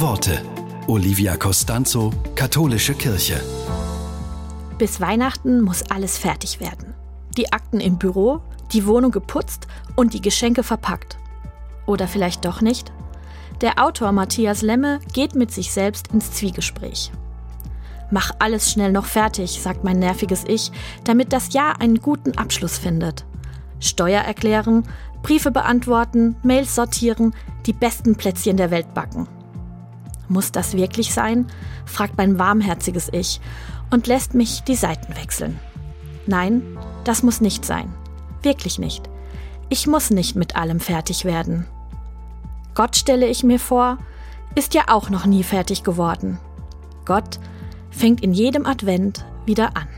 Worte. Olivia Costanzo, Katholische Kirche. Bis Weihnachten muss alles fertig werden. Die Akten im Büro, die Wohnung geputzt und die Geschenke verpackt. Oder vielleicht doch nicht? Der Autor Matthias Lemme geht mit sich selbst ins Zwiegespräch. Mach alles schnell noch fertig, sagt mein nerviges Ich, damit das Jahr einen guten Abschluss findet. Steuer erklären, Briefe beantworten, Mails sortieren, die besten Plätzchen der Welt backen. Muss das wirklich sein? fragt mein warmherziges Ich und lässt mich die Seiten wechseln. Nein, das muss nicht sein. Wirklich nicht. Ich muss nicht mit allem fertig werden. Gott stelle ich mir vor, ist ja auch noch nie fertig geworden. Gott fängt in jedem Advent wieder an.